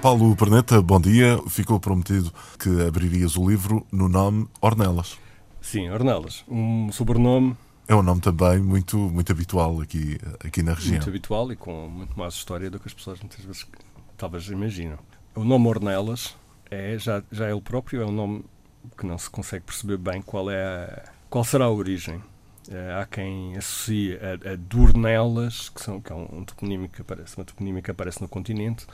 Paulo Perneta, bom dia. Ficou prometido que abririas o livro no nome Ornelas. Sim, Ornelas. Um sobrenome. É um nome também muito, muito habitual aqui, aqui na região. Muito habitual e com muito mais história do que as pessoas muitas vezes talvez imaginam. O nome Ornelas é, já, já ele próprio, é um nome que não se consegue perceber bem qual, é a, qual será a origem. Uh, há quem associe a, a Dornelas, que, são, que é um, um toponímico que aparece, uma toponímica que aparece no continente,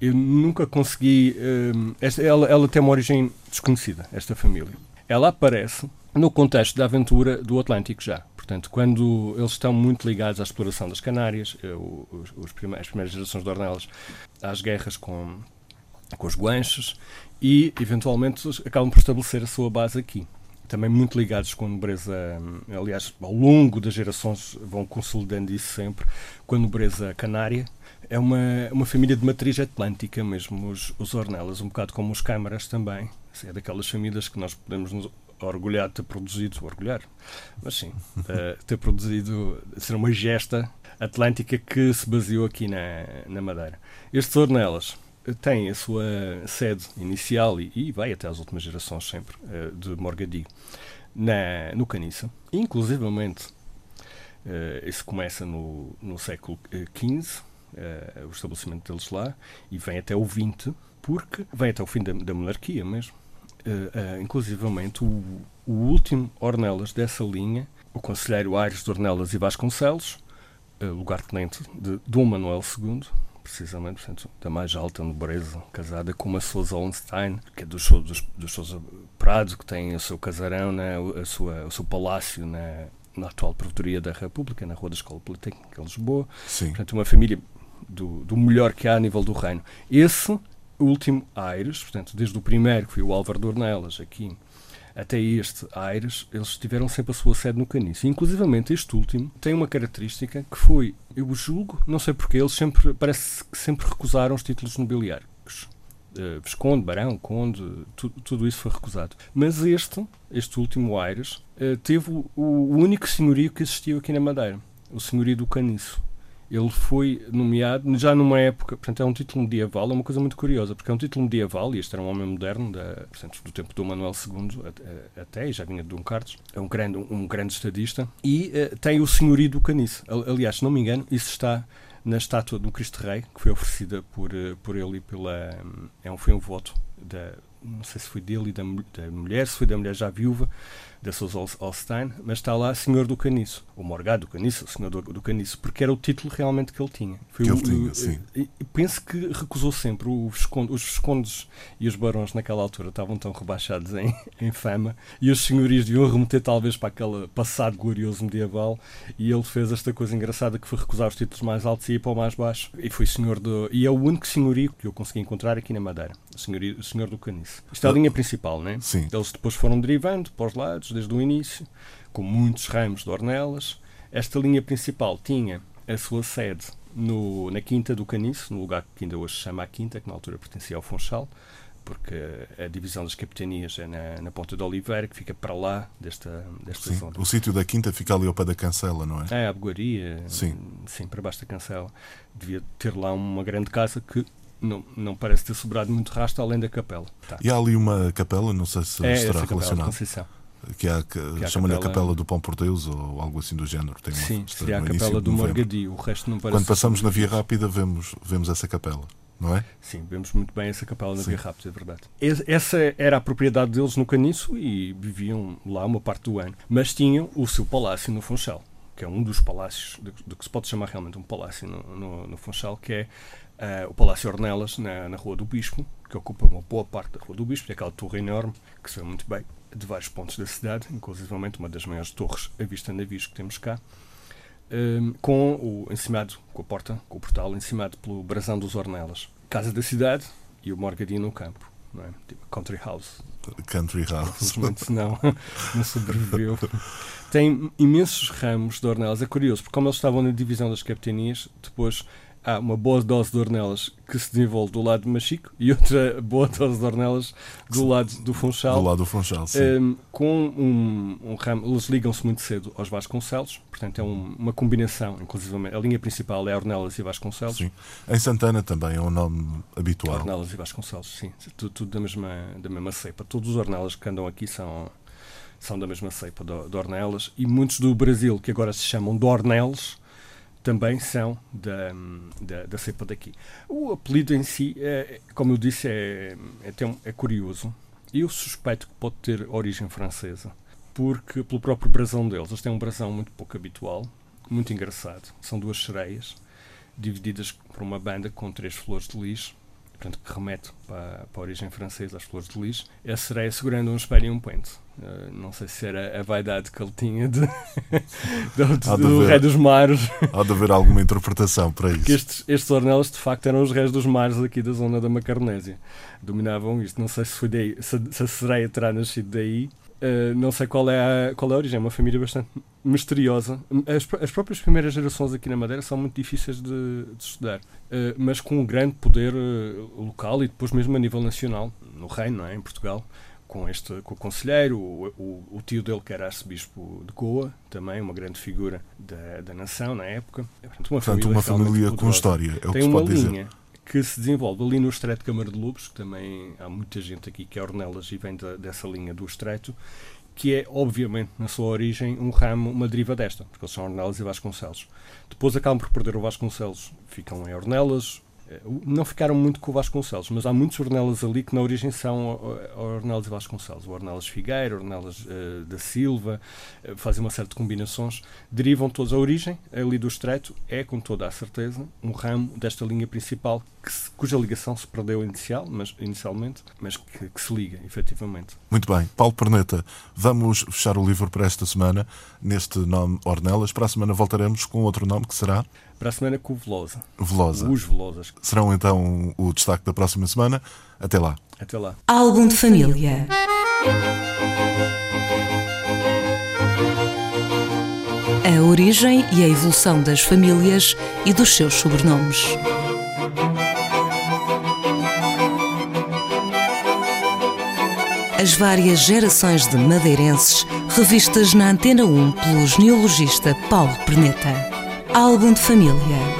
eu nunca consegui. Uh, esta, ela, ela tem uma origem desconhecida, esta família. Ela aparece no contexto da aventura do Atlântico já. Portanto, quando eles estão muito ligados à exploração das Canárias, uh, os, os as primeiras gerações de Ornelas, às guerras com, com os guanches, e eventualmente acabam por estabelecer a sua base aqui também muito ligados com a nobreza, hum, aliás, ao longo das gerações vão consolidando isso sempre, com a nobreza canária, é uma, uma família de matriz atlântica mesmo, os, os Ornelas, um bocado como os Câmaras também. Assim, é daquelas famílias que nós podemos nos orgulhar de ter produzido, orgulhar, mas sim, uh, ter produzido, ser uma gesta atlântica que se baseou aqui na, na Madeira. Estes Ornelas têm a sua sede inicial e, e vai até às últimas gerações sempre, uh, de Morgadi, na, no Caniça. Inclusivamente, uh, isso começa no, no século XV, uh, o estabelecimento deles lá, e vem até o 20, porque vem até o fim da, da monarquia mesmo. Uh, uh, inclusivamente, o, o, último Ornelas dessa linha, o conselheiro Aires de Ornelas e Vasconcelos, lugar-tenente de Dom Manuel II, precisamente, portanto, da mais alta nobreza, casada com uma Sousa Ollenstein, que é dos, dos, dos Sousa Prado, que tem o seu casarão, né, a sua, o seu palácio na, na atual Provedoria da República, na Rua da Escola Politécnica, em Lisboa. Sim. Portanto, uma família do, do melhor que há a nível do reino. Esse último Aires, portanto, desde o primeiro, que foi o Álvaro de Ornelas, aqui, até este Aires, eles tiveram sempre a sua sede no Caniço. Inclusivamente, este último tem uma característica que foi, eu julgo, não sei porquê, eles sempre, parece que sempre recusaram os títulos nobiliários. Uh, Visconde, Barão, Conde, tu, tudo isso foi recusado. Mas este, este último Aires, uh, teve o, o único senhorio que existiu aqui na Madeira, o senhorio do Caniço ele foi nomeado já numa época, portanto é um título medieval, é uma coisa muito curiosa, porque é um título medieval, e este era um homem moderno, da, portanto, do tempo do Manuel II até, e já vinha de Dom Carlos, é um grande, um grande estadista, e uh, tem o senhorio do. Aliás, se não me engano, isso está na estátua do Cristo Rei, que foi oferecida por, uh, por ele e pela... Um, é um, foi um voto da... Não sei se foi dele e da, da mulher, se foi da mulher já viúva, da Sousa Holstein, mas está lá Senhor do Caniço, o Morgado do Caniço, o Senhor do, do Caniço, porque era o título realmente que ele tinha. Foi que o, ele tinha, sim. E, penso que recusou sempre. Os viscondes, os viscondes e os barões naquela altura estavam tão rebaixados em, em fama e os senhorios deviam remeter talvez para aquele passado glorioso medieval e ele fez esta coisa engraçada que foi recusar os títulos mais altos e ir para o mais baixo. E foi senhor do... E é o único senhorio que eu consegui encontrar aqui na Madeira. O, senhor do Caniço. Isto é a linha principal, né? Sim. Eles depois foram derivando para os lados desde o início, com muitos ramos de Ornelas. Esta linha principal tinha a sua sede no, na Quinta do Caniço, no lugar que ainda hoje se chama a Quinta, que na altura pertencia ao Funchal, porque a divisão das capitanias é na, na Ponta de Oliveira, que fica para lá desta, desta sim, zona. O sítio da Quinta fica ali ao pé da Cancela, não é? É, a Bogaria, sim. sim, para baixo da Cancela. Devia ter lá uma grande casa que não, não parece ter sobrado muito rastro além da capela. Tá. E há ali uma capela, não sei se é, estará relacionado que há que, que chama-lhe a capela do Pão por Deus ou algo assim do género. Tem uma, Sim, seria a capela do Morgadio, o resto não parece. Quando passamos na Via Rápida vemos, vemos essa capela, não é? Sim, vemos muito bem essa capela na Sim. Via Rápida, é verdade. Essa era a propriedade deles no Caniço e viviam lá uma parte do ano. Mas tinham o seu palácio no Funchal, que é um dos palácios, do que se pode chamar realmente um palácio no, no, no Funchal, que é uh, o Palácio Ornelas, na, na Rua do Bispo, que ocupa uma boa parte da Rua do Bispo, é aquela torre enorme que se vê muito bem de vários pontos da cidade, inclusive uma das maiores torres a vista navios que temos cá, um, com o encimado, com a porta, com o portal encimado pelo brasão dos Ornelas. Casa da cidade e o Morgadinho no campo. não é? Tipo Country House. Country House. Infelizmente não, não sobreviveu. Tem imensos ramos de Ornelas. É curioso, porque como eles estavam na divisão das capitanias, depois há uma boa dose de Ornelas que se desenvolve do lado de Machico e outra boa dose de Ornelas do lado do Funchal. Do lado do Funchal, sim. Um, com um, um ramo, eles ligam-se muito cedo aos Vasconcelos, portanto é um, uma combinação, inclusive a linha principal é Ornelas e Vasconcelos. Sim. Em Santana também é um nome habitual. Ornelas e Vasconcelos, sim, tudo, tudo, da, mesma, da mesma cepa. Todos os Ornelas que andam aqui são, são da mesma cepa de, de Ornelas e muitos do Brasil que agora se chamam de Ornelas também são da, da, da, cepa daqui. O apelido em si, é, como eu disse, é, é, é curioso. Eu suspeito que pode ter origem francesa, porque pelo próprio brasão deles, eles têm um brasão muito pouco habitual, muito engraçado. São duas sereias divididas por uma banda com três flores de lis, portanto, que remete para, para a origem francesa, as flores de lis. A sereia segurando um espelho e um pente. Uh, não sei se era a vaidade que ele tinha de, do, de, do rei dos mares. Há de haver alguma interpretação para isso. estes, estes ornelas, de facto, eram os reis dos mares aqui da zona da Macaronésia. Dominavam isto. Não sei se, foi daí, se, se a sereia terá nascido daí. Uh, não sei qual é, a, qual é a origem. É uma família bastante misteriosa. As, as próprias primeiras gerações aqui na Madeira são muito difíceis de, de estudar, uh, mas com um grande poder local e depois mesmo a nível nacional, no reino, não é? em Portugal com este com o conselheiro, o, o, o, tio dele que era arcebispo de Goa, também uma grande figura da, da nação na época. Portanto, uma Portanto, família, uma família com história, é o Tem que se pode linha dizer. que se desenvolve ali no Estreito de Câmara de Lobos, que também há muita gente aqui que é Ornelas e vem da, dessa linha do Estreito, que é, obviamente, na sua origem, um ramo, uma deriva desta, porque eles são Ornelas e Vasconcelos. Depois acabam por perder o Vasconcelos, ficam em Ornelas, não ficaram muito com o Vasconcelos, mas há muitos Ornelas ali que na origem são Ornelas e Vasconcelos. O Ornelas Figueira, Ornelas uh, da Silva, uh, fazem uma série de combinações, derivam todos. A origem ali do Estreito é, com toda a certeza, um ramo desta linha principal se, cuja ligação se perdeu inicial, mas, inicialmente, mas que, que, se liga, efetivamente. Muito bem. Paulo Perneta, vamos fechar o livro para esta semana, neste nome Ornelas. Para a semana voltaremos com outro nome que será? Para a semana com o Velosa. Velosa. Os Velosas. Serão então o destaque da próxima semana. Até lá. Até lá. Álbum de família. A origem e a evolução das famílias e dos seus sobrenomes. As várias gerações de madeirenses revistas na Antena 1 pelo genealogista Paulo Perneta. Álbum de família.